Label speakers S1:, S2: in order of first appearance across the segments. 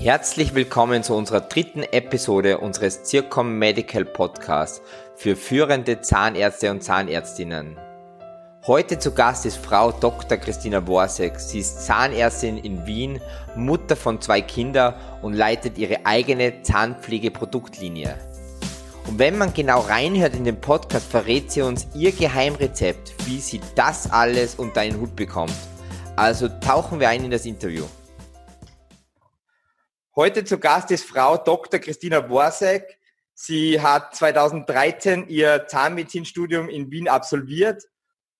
S1: Herzlich willkommen zu unserer dritten Episode unseres Zircom Medical Podcasts für führende Zahnärzte und Zahnärztinnen. Heute zu Gast ist Frau Dr. Christina Worsek. Sie ist Zahnärztin in Wien, Mutter von zwei Kindern und leitet ihre eigene Zahnpflegeproduktlinie. Und wenn man genau reinhört in den Podcast, verrät sie uns ihr Geheimrezept, wie sie das alles unter einen Hut bekommt. Also tauchen wir ein in das Interview. Heute zu Gast ist Frau Dr. Christina Borsek. Sie hat 2013 ihr Zahnmedizinstudium in Wien absolviert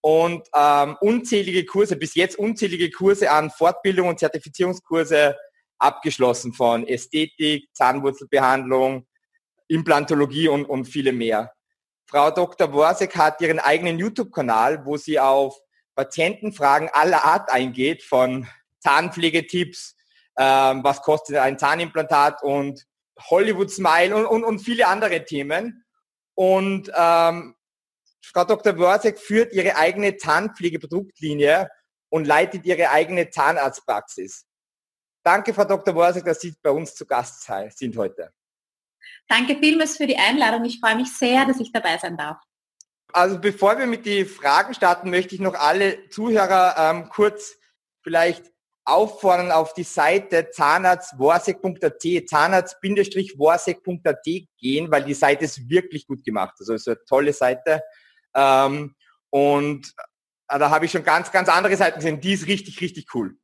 S1: und ähm, unzählige Kurse, bis jetzt unzählige Kurse an Fortbildung und Zertifizierungskurse abgeschlossen von Ästhetik, Zahnwurzelbehandlung, Implantologie und, und viele mehr. Frau Dr. Borsek hat ihren eigenen YouTube-Kanal, wo sie auf Patientenfragen aller Art eingeht, von Zahnpflegetipps, ähm, was kostet ein Zahnimplantat und Hollywood Smile und, und, und viele andere Themen. Und ähm, Frau Dr. Worsek führt ihre eigene Zahnpflegeproduktlinie und leitet ihre eigene Zahnarztpraxis. Danke, Frau Dr. Worsek, dass Sie bei uns zu Gast sind heute.
S2: Danke vielmals für die Einladung. Ich freue mich sehr, dass ich dabei sein darf.
S1: Also bevor wir mit den Fragen starten, möchte ich noch alle Zuhörer ähm, kurz vielleicht auffordern, auf die Seite zahnarztworsek.at, zahnarzt-worsek.at gehen, weil die Seite ist wirklich gut gemacht. Also es ist eine tolle Seite. Ähm, und äh, da habe ich schon ganz, ganz andere Seiten gesehen. Die ist richtig, richtig cool.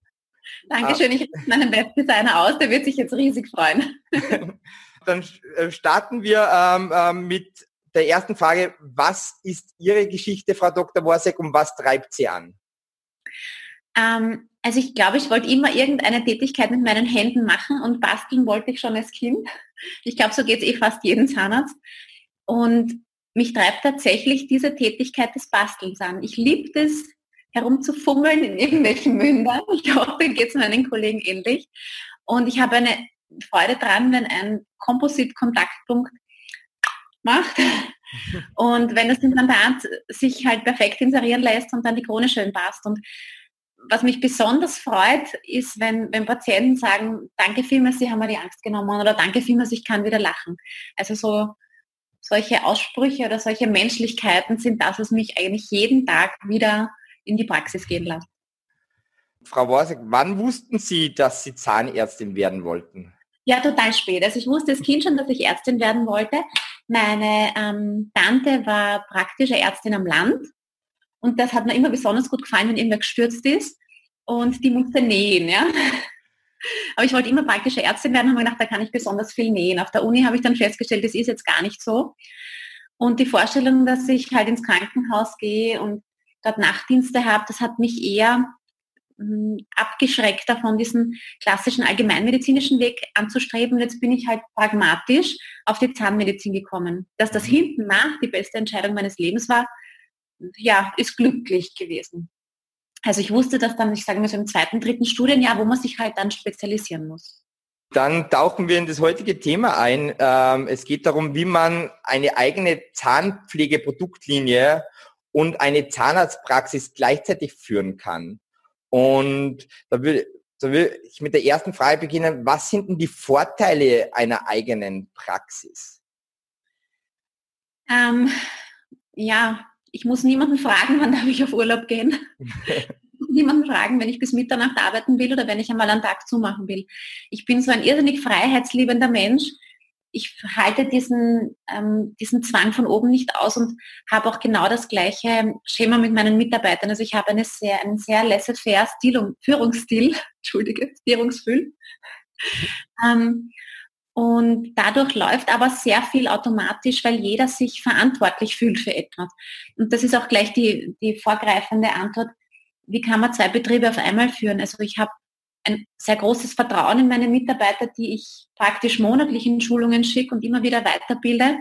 S2: Dankeschön, ich richte meinen Webdesigner aus, der wird sich jetzt riesig freuen.
S1: Dann äh, starten wir ähm, ähm, mit der ersten Frage. Was ist Ihre Geschichte, Frau Dr. Worsek, und was treibt Sie an?
S2: Ähm, also ich glaube, ich wollte immer irgendeine Tätigkeit mit meinen Händen machen und basteln wollte ich schon als Kind. Ich glaube, so geht es eh fast jedem Zahnarzt. Und mich treibt tatsächlich diese Tätigkeit des Bastelns an. Ich liebe es, herumzufummeln in irgendwelchen Mündern. Ich hoffe, geht es meinen Kollegen ähnlich. Und ich habe eine Freude dran, wenn ein Komposit-Kontaktpunkt macht und wenn das Implantat sich halt perfekt inserieren lässt und dann die Krone schön passt. Und was mich besonders freut, ist, wenn, wenn Patienten sagen, danke vielmals, Sie haben mir die Angst genommen oder danke vielmals, ich kann wieder lachen. Also so solche Aussprüche oder solche Menschlichkeiten sind das, was mich eigentlich jeden Tag wieder in die Praxis gehen lässt.
S1: Frau Worsek, wann wussten Sie, dass Sie Zahnärztin werden wollten?
S2: Ja, total spät. Also ich wusste als Kind schon, dass ich Ärztin werden wollte. Meine ähm, Tante war praktische Ärztin am Land und das hat mir immer besonders gut gefallen, wenn irgendwer gestürzt ist und die musste nähen. Ja? Aber ich wollte immer praktische Ärztin werden, habe mir gedacht, da kann ich besonders viel nähen. Auf der Uni habe ich dann festgestellt, das ist jetzt gar nicht so. Und die Vorstellung, dass ich halt ins Krankenhaus gehe und dort Nachtdienste habe, das hat mich eher hm, abgeschreckt davon, diesen klassischen allgemeinmedizinischen Weg anzustreben. Und jetzt bin ich halt pragmatisch auf die Zahnmedizin gekommen. Dass das mhm. hinten nach die beste Entscheidung meines Lebens war, ja, ist glücklich gewesen. Also ich wusste das dann, ich sage mal so im zweiten, dritten Studienjahr, wo man sich halt dann spezialisieren muss.
S1: Dann tauchen wir in das heutige Thema ein. Ähm, es geht darum, wie man eine eigene Zahnpflegeproduktlinie und eine Zahnarztpraxis gleichzeitig führen kann. Und da will, da will ich mit der ersten Frage beginnen. Was sind denn die Vorteile einer eigenen Praxis?
S2: Ähm, ja, ich muss niemanden fragen, wann darf ich auf Urlaub gehen. niemanden fragen, wenn ich bis Mitternacht arbeiten will oder wenn ich einmal einen Tag zumachen will. Ich bin so ein irrsinnig freiheitsliebender Mensch. Ich halte diesen, ähm, diesen Zwang von oben nicht aus und habe auch genau das gleiche Schema mit meinen Mitarbeitern. Also ich habe eine sehr, einen sehr laissez-faire Führungsstil, Entschuldige, Führungsfühl. ähm, und dadurch läuft aber sehr viel automatisch, weil jeder sich verantwortlich fühlt für etwas. Und das ist auch gleich die, die vorgreifende Antwort. Wie kann man zwei Betriebe auf einmal führen? Also ich habe ein sehr großes Vertrauen in meine Mitarbeiter, die ich praktisch monatlich in Schulungen schicke und immer wieder weiterbilde,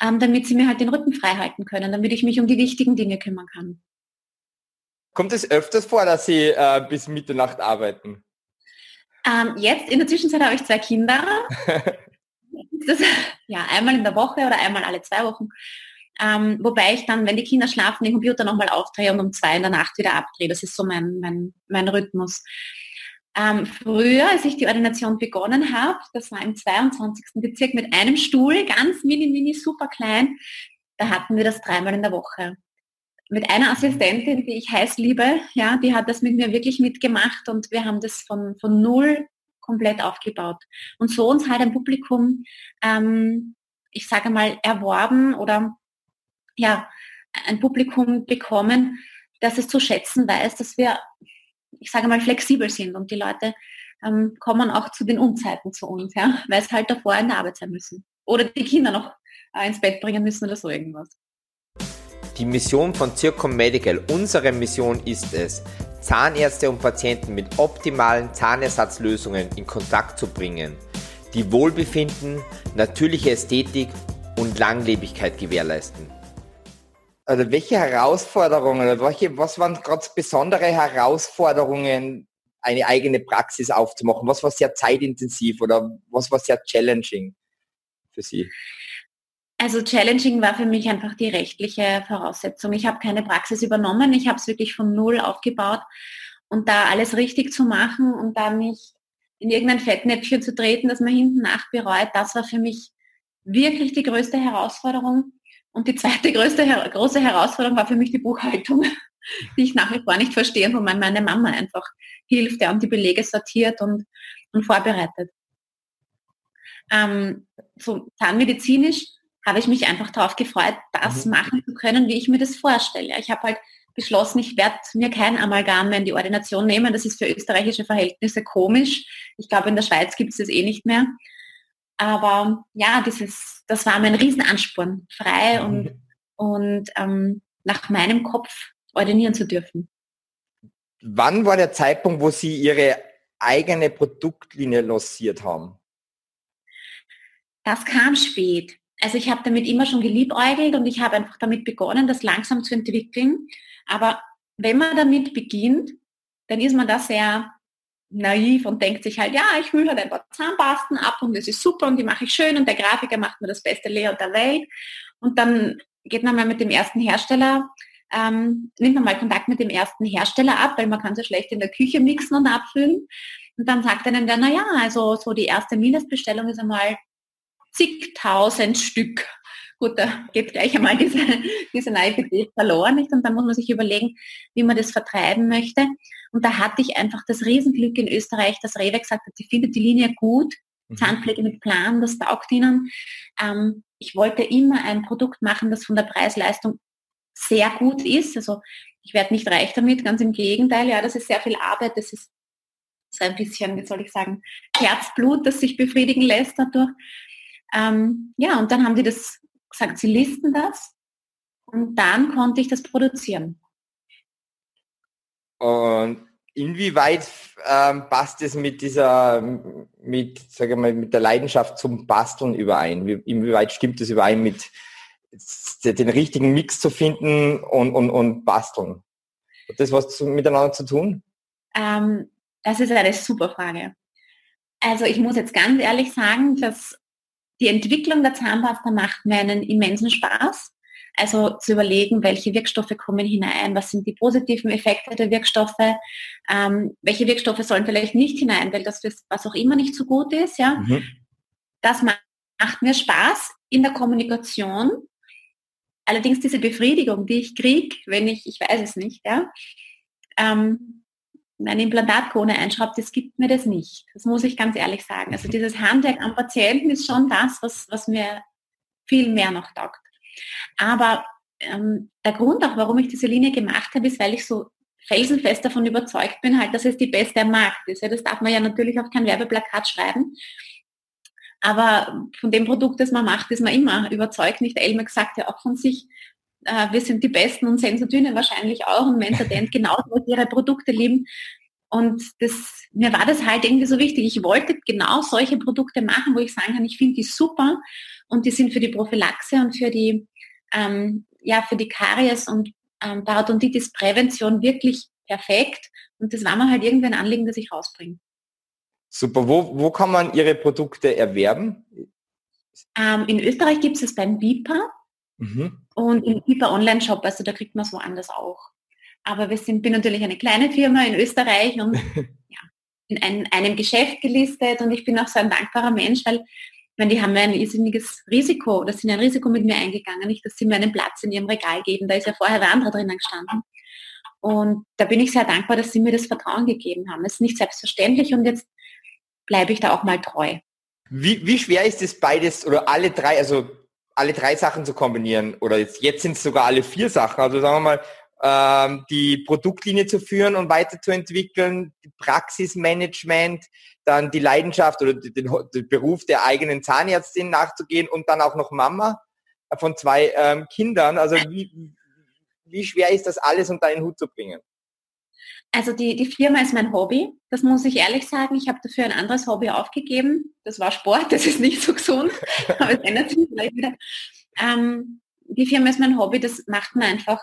S2: ähm, damit sie mir halt den Rücken frei halten können, damit ich mich um die wichtigen Dinge kümmern kann.
S1: Kommt es öfters vor, dass Sie äh, bis Mitternacht arbeiten?
S2: Ähm, jetzt in der Zwischenzeit habe ich zwei Kinder. das, ja, einmal in der Woche oder einmal alle zwei Wochen. Ähm, wobei ich dann, wenn die Kinder schlafen, den Computer nochmal aufdrehe und um zwei in der Nacht wieder abdrehe. Das ist so mein, mein, mein Rhythmus. Ähm, früher, als ich die Ordination begonnen habe, das war im 22. Bezirk mit einem Stuhl, ganz mini, mini, super klein, da hatten wir das dreimal in der Woche. Mit einer Assistentin, die ich heiß liebe, ja, die hat das mit mir wirklich mitgemacht und wir haben das von, von null komplett aufgebaut. Und so uns halt ein Publikum, ähm, ich sage mal, erworben oder ja, ein Publikum bekommen, das es zu schätzen weiß, dass wir, ich sage mal, flexibel sind und die Leute ähm, kommen auch zu den Unzeiten zu uns, ja, weil sie halt davor in der Arbeit sein müssen. Oder die Kinder noch äh, ins Bett bringen müssen oder so irgendwas.
S1: Die Mission von Zircom Medical, unsere Mission ist es, Zahnärzte und Patienten mit optimalen Zahnersatzlösungen in Kontakt zu bringen, die Wohlbefinden, natürliche Ästhetik und Langlebigkeit gewährleisten. Also welche Herausforderungen oder welche, was waren gerade besondere Herausforderungen, eine eigene Praxis aufzumachen? Was war sehr zeitintensiv oder was war sehr challenging für Sie?
S2: Also challenging war für mich einfach die rechtliche Voraussetzung. Ich habe keine Praxis übernommen, ich habe es wirklich von null aufgebaut und da alles richtig zu machen und da nicht in irgendein Fettnäpfchen zu treten, das man hinten nach bereut, das war für mich wirklich die größte Herausforderung. Und die zweite größte, große Herausforderung war für mich die Buchhaltung, die ich nach wie vor nicht verstehe, wo meine Mama einfach hilft ja, und die Belege sortiert und, und vorbereitet. Ähm, so zahnmedizinisch habe ich mich einfach darauf gefreut, das mhm. machen zu können, wie ich mir das vorstelle. Ich habe halt beschlossen, ich werde mir kein Amalgam mehr in die Ordination nehmen. Das ist für österreichische Verhältnisse komisch. Ich glaube, in der Schweiz gibt es das eh nicht mehr. Aber ja, dieses, das war mein Riesenansporn, frei mhm. und, und ähm, nach meinem Kopf ordinieren zu dürfen.
S1: Wann war der Zeitpunkt, wo Sie Ihre eigene Produktlinie lanciert haben?
S2: Das kam spät. Also ich habe damit immer schon geliebäugelt und ich habe einfach damit begonnen, das langsam zu entwickeln. Aber wenn man damit beginnt, dann ist man da sehr naiv und denkt sich halt, ja, ich will halt ein paar Zahnpasten ab und das ist super und die mache ich schön und der Grafiker macht mir das beste Layout der Welt. Und dann geht man mal mit dem ersten Hersteller, ähm, nimmt man mal Kontakt mit dem ersten Hersteller ab, weil man kann so schlecht in der Küche mixen und abfüllen. Und dann sagt einem der, naja, also so die erste Mindestbestellung ist einmal zigtausend Stück. Gut, da geht gleich einmal diese, diese Naivität verloren, nicht? Und dann muss man sich überlegen, wie man das vertreiben möchte. Und da hatte ich einfach das Riesenglück in Österreich, dass Rewe gesagt hat, sie findet die Linie gut, mhm. Zahnpflege mit Plan, das taugt ihnen. Ähm, ich wollte immer ein Produkt machen, das von der Preis-Leistung sehr gut ist. Also ich werde nicht reich damit, ganz im Gegenteil. Ja, das ist sehr viel Arbeit, das ist so ein bisschen, wie soll ich sagen, Herzblut, das sich befriedigen lässt dadurch. Ähm, ja, und dann haben die das gesagt, sie listen das und dann konnte ich das produzieren.
S1: Und inwieweit ähm, passt es mit dieser, mit, sage mal, mit der Leidenschaft zum Basteln überein? Wie, inwieweit stimmt es überein mit den richtigen Mix zu finden und, und, und basteln? Hat das was zu, miteinander zu tun?
S2: Ähm, das ist eine super Frage. Also ich muss jetzt ganz ehrlich sagen, dass die Entwicklung der Zahnpasta macht mir einen immensen Spaß. Also zu überlegen, welche Wirkstoffe kommen hinein, was sind die positiven Effekte der Wirkstoffe, ähm, welche Wirkstoffe sollen vielleicht nicht hinein, weil das was auch immer nicht so gut ist. Ja, mhm. das macht, macht mir Spaß in der Kommunikation. Allerdings diese Befriedigung, die ich kriege, wenn ich, ich weiß es nicht, ja, ähm, eine Implantatkrone einschraubt, das gibt mir das nicht. Das muss ich ganz ehrlich sagen. Also dieses Handwerk am Patienten ist schon das, was, was mir viel mehr noch taugt. Aber ähm, der Grund auch, warum ich diese Linie gemacht habe, ist, weil ich so felsenfest davon überzeugt bin, halt, dass es die beste am Markt ist. Ja, das darf man ja natürlich auf kein Werbeplakat schreiben. Aber von dem Produkt, das man macht, ist man immer überzeugt. Nicht Elmer gesagt ja auch von sich, äh, wir sind die Besten und Sensodyne wahrscheinlich auch und Mentadent genauso, was ihre Produkte lieben. Und das, mir war das halt irgendwie so wichtig. Ich wollte genau solche Produkte machen, wo ich sagen kann, ich finde die super und die sind für die Prophylaxe und für die, ähm, ja, für die Karies und ähm, Parodontitis-Prävention wirklich perfekt. Und das war mir halt irgendwie ein Anliegen, das ich rausbringe.
S1: Super. Wo, wo kann man Ihre Produkte erwerben?
S2: Ähm, in Österreich gibt es es beim BIPA. Mhm. Und im Hyper Online-Shop, also da kriegt man es woanders auch. Aber wir sind, bin natürlich eine kleine Firma in Österreich und ja, in ein, einem Geschäft gelistet und ich bin auch so ein dankbarer Mensch, weil meine, die haben mir ein irrsinniges Risiko oder sind ein Risiko mit mir eingegangen, nicht, dass sie mir einen Platz in ihrem Regal geben. Da ist ja vorher wer andere drinnen gestanden. Und da bin ich sehr dankbar, dass sie mir das Vertrauen gegeben haben. Das ist nicht selbstverständlich und jetzt bleibe ich da auch mal treu.
S1: Wie, wie schwer ist es beides oder alle drei, also alle drei Sachen zu kombinieren? Oder jetzt, jetzt sind es sogar alle vier Sachen. Also sagen wir mal, ähm, die Produktlinie zu führen und weiterzuentwickeln, Praxismanagement, dann die Leidenschaft oder den, den, Beruf der eigenen Zahnärztin nachzugehen und dann auch noch Mama von zwei ähm, Kindern. Also wie, wie schwer ist das alles unter einen Hut zu bringen?
S2: Also die, die Firma ist mein Hobby. Das muss ich ehrlich sagen. Ich habe dafür ein anderes Hobby aufgegeben. Das war Sport. Das ist nicht so gesund. Aber es ändert sich vielleicht wieder. Ähm, die Firma ist mein Hobby. Das macht mir einfach,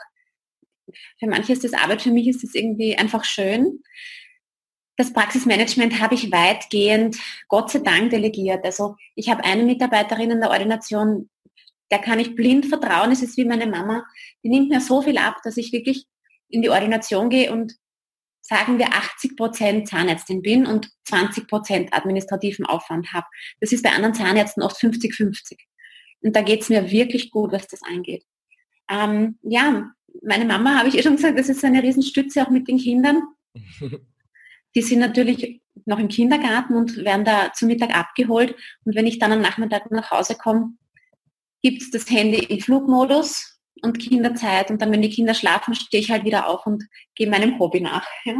S2: für manche ist das Arbeit, für mich ist das irgendwie einfach schön. Das Praxismanagement habe ich weitgehend, Gott sei Dank, delegiert. Also ich habe eine Mitarbeiterin in der Ordination, der kann ich blind vertrauen. Es ist wie meine Mama. Die nimmt mir so viel ab, dass ich wirklich in die Ordination gehe und sagen wir 80 Prozent Zahnärztin bin und 20 Prozent administrativen Aufwand habe. Das ist bei anderen Zahnärzten oft 50-50. Und da geht es mir wirklich gut, was das angeht. Ähm, ja, meine Mama, habe ich eh schon gesagt, das ist eine Riesenstütze auch mit den Kindern. Die sind natürlich noch im Kindergarten und werden da zum Mittag abgeholt. Und wenn ich dann am Nachmittag nach Hause komme, gibt es das Handy im Flugmodus und Kinderzeit und dann, wenn die Kinder schlafen, stehe ich halt wieder auf und gehe meinem Hobby nach. Ja.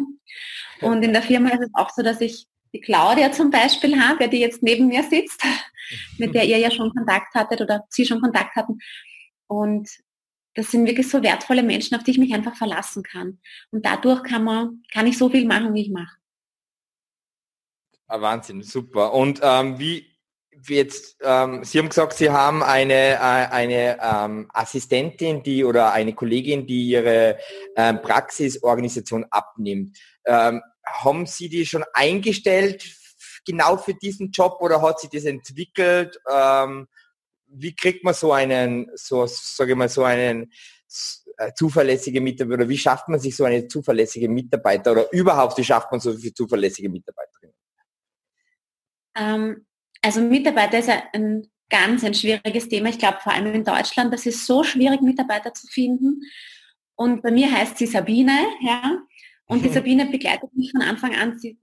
S2: Und in der Firma ist es auch so, dass ich die Claudia zum Beispiel habe, die jetzt neben mir sitzt, mit der ihr ja schon Kontakt hattet oder sie schon Kontakt hatten. Und das sind wirklich so wertvolle Menschen, auf die ich mich einfach verlassen kann. Und dadurch kann man, kann ich so viel machen, wie ich mache.
S1: Ah, Wahnsinn, super. Und ähm, wie, jetzt, ähm, Sie haben gesagt, Sie haben eine, äh, eine ähm, Assistentin, die oder eine Kollegin, die Ihre ähm, Praxisorganisation abnimmt. Ähm, haben Sie die schon eingestellt genau für diesen Job oder hat sie das entwickelt? Ähm, wie kriegt man so einen, so sage ich mal, so einen äh, zuverlässige Mitarbeiter oder wie schafft man sich so eine zuverlässige Mitarbeiter oder überhaupt wie schafft man so viele zuverlässige Mitarbeiterinnen?
S2: Ähm, also Mitarbeiter ist ein ganz ein schwieriges Thema. Ich glaube vor allem in Deutschland, das ist so schwierig, Mitarbeiter zu finden. Und bei mir heißt sie Sabine, ja. Und die Sabine begleitet mich von Anfang an. Sie,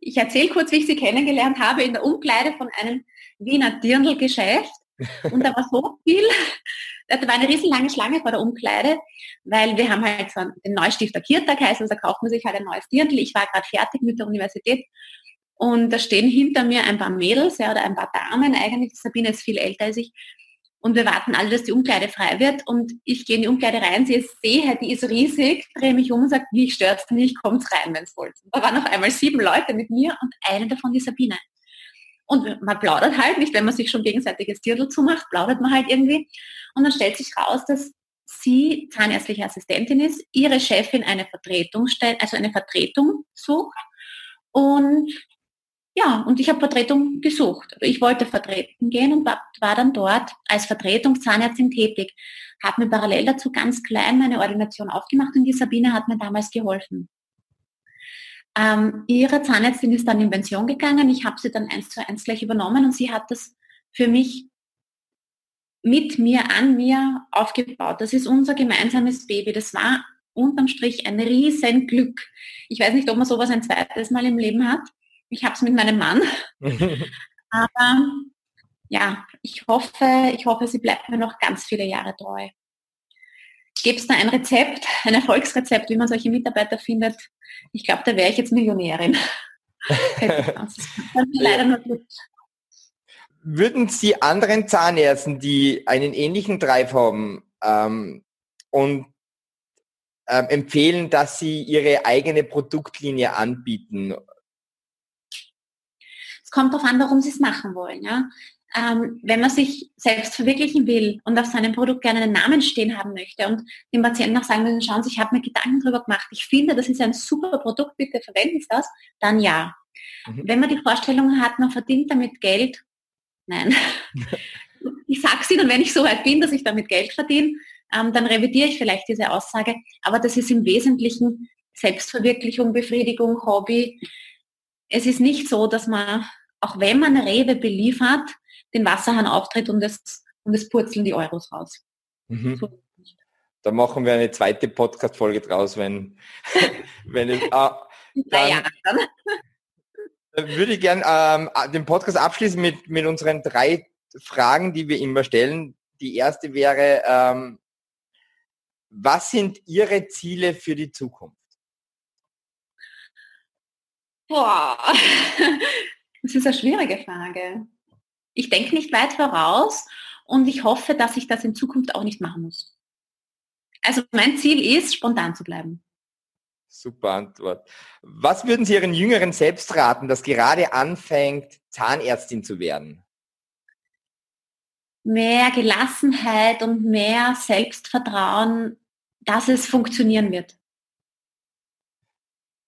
S2: ich erzähle kurz, wie ich sie kennengelernt habe in der Umkleide von einem Wiener Dirndl-Geschäft. Und da war so viel, da war eine riesenlange Schlange vor der Umkleide, weil wir haben halt so den Neustifter Kirtag heißt, also da kauft man sich halt ein neues Dirndl. Ich war gerade fertig mit der Universität und da stehen hinter mir ein paar Mädels ja, oder ein paar Damen, eigentlich Sabine ist viel älter als ich. Und wir warten alle, dass die Umkleide frei wird. Und ich gehe in die Umkleide rein, sehe, sehe, die ist riesig, drehe mich um und sage, stört es nicht, kommt rein, wenn es wollt. Da waren noch einmal sieben Leute mit mir und eine davon die Sabine. Und man plaudert halt nicht, wenn man sich schon gegenseitiges Dirndl zumacht, plaudert man halt irgendwie. Und dann stellt sich raus, dass sie zahnärztliche Assistentin ist, ihre Chefin eine Vertretung stellt, also eine Vertretung sucht. Und ja, und ich habe Vertretung gesucht. Ich wollte vertreten gehen und war, dann dort als Vertretungszahnärztin tätig. Habe mir parallel dazu ganz klein meine Ordination aufgemacht und die Sabine hat mir damals geholfen. Ähm, ihre Zahnärztin ist dann in Pension gegangen. Ich habe sie dann eins zu eins gleich übernommen und sie hat das für mich mit mir, an mir aufgebaut. Das ist unser gemeinsames Baby. Das war unterm Strich ein riesen Glück. Ich weiß nicht, ob man sowas ein zweites Mal im Leben hat. Ich habe es mit meinem Mann. Aber ja, ich hoffe, ich hoffe, sie bleibt mir noch ganz viele Jahre treu. Gibt es da ein Rezept, ein Erfolgsrezept, wie man solche Mitarbeiter findet? Ich glaube, da wäre ich jetzt Millionärin.
S1: Würden Sie anderen Zahnärzten, die einen ähnlichen Drive haben ähm, und ähm, empfehlen, dass sie ihre eigene Produktlinie anbieten?
S2: Es kommt darauf an, warum sie es machen wollen. Ja? Ähm, wenn man sich selbst verwirklichen will und auf seinem Produkt gerne einen Namen stehen haben möchte und dem Patienten auch sagen will, schauen Sie, ich habe mir Gedanken darüber gemacht, ich finde, das ist ein super Produkt, bitte verwenden Sie das, dann ja. Mhm. Wenn man die Vorstellung hat, man verdient damit Geld, nein. ich sage es Ihnen, wenn ich so weit bin, dass ich damit Geld verdiene, ähm, dann revidiere ich vielleicht diese Aussage, aber das ist im Wesentlichen Selbstverwirklichung, Befriedigung, Hobby, es ist nicht so, dass man, auch wenn man Rewe beliefert, den Wasserhahn auftritt und es, und es purzeln die Euros raus. Mhm. So.
S1: Da machen wir eine zweite Podcast-Folge draus, wenn, wenn es. Ah, dann, dann würde ich gerne ähm, den Podcast abschließen mit, mit unseren drei Fragen, die wir immer stellen. Die erste wäre, ähm, was sind Ihre Ziele für die Zukunft?
S2: Boah, das ist eine schwierige Frage. Ich denke nicht weit voraus und ich hoffe, dass ich das in Zukunft auch nicht machen muss. Also mein Ziel ist, spontan zu bleiben.
S1: Super Antwort. Was würden Sie Ihren Jüngeren selbst raten, das gerade anfängt, Zahnärztin zu werden?
S2: Mehr Gelassenheit und mehr Selbstvertrauen, dass es funktionieren wird.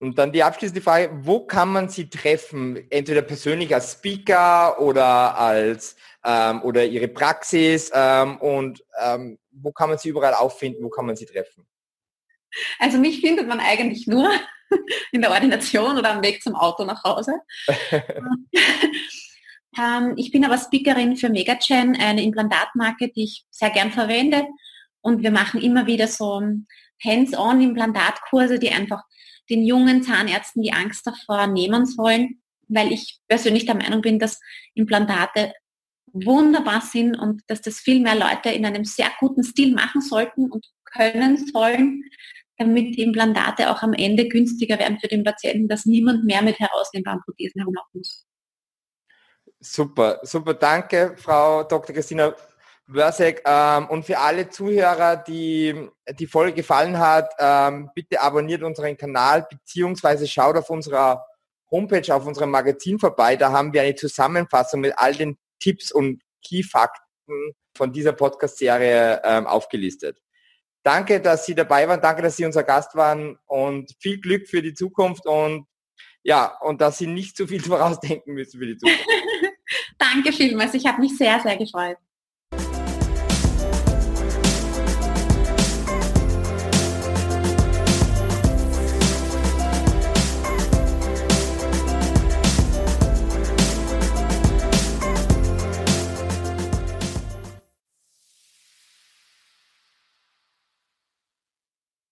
S1: Und dann die abschließende Frage, wo kann man Sie treffen? Entweder persönlich als Speaker oder als ähm, oder Ihre Praxis ähm, und ähm, wo kann man Sie überall auffinden, wo kann man Sie treffen?
S2: Also mich findet man eigentlich nur in der Ordination oder am Weg zum Auto nach Hause. Ähm, ich bin aber Speakerin für Megagen, eine Implantatmarke, die ich sehr gern verwende. Und wir machen immer wieder so Hands-on Implantatkurse, die einfach den jungen Zahnärzten die Angst davor nehmen sollen, weil ich persönlich der Meinung bin, dass Implantate wunderbar sind und dass das viel mehr Leute in einem sehr guten Stil machen sollten und können sollen, damit die Implantate auch am Ende günstiger werden für den Patienten, dass niemand mehr mit herausnehmbaren Prothesen herumlaufen muss.
S1: Super, super, danke, Frau Dr. Christina Wörsek. Ähm, und für alle Zuhörer, die die Folge gefallen hat, ähm, bitte abonniert unseren Kanal beziehungsweise schaut auf unserer Homepage, auf unserem Magazin vorbei. Da haben wir eine Zusammenfassung mit all den Tipps und Key-Fakten von dieser Podcast-Serie ähm, aufgelistet. Danke, dass Sie dabei waren. Danke, dass Sie unser Gast waren und viel Glück für die Zukunft und ja, und dass Sie nicht zu viel vorausdenken müssen für die Zukunft.
S2: Danke vielmals. Ich habe mich sehr, sehr gefreut.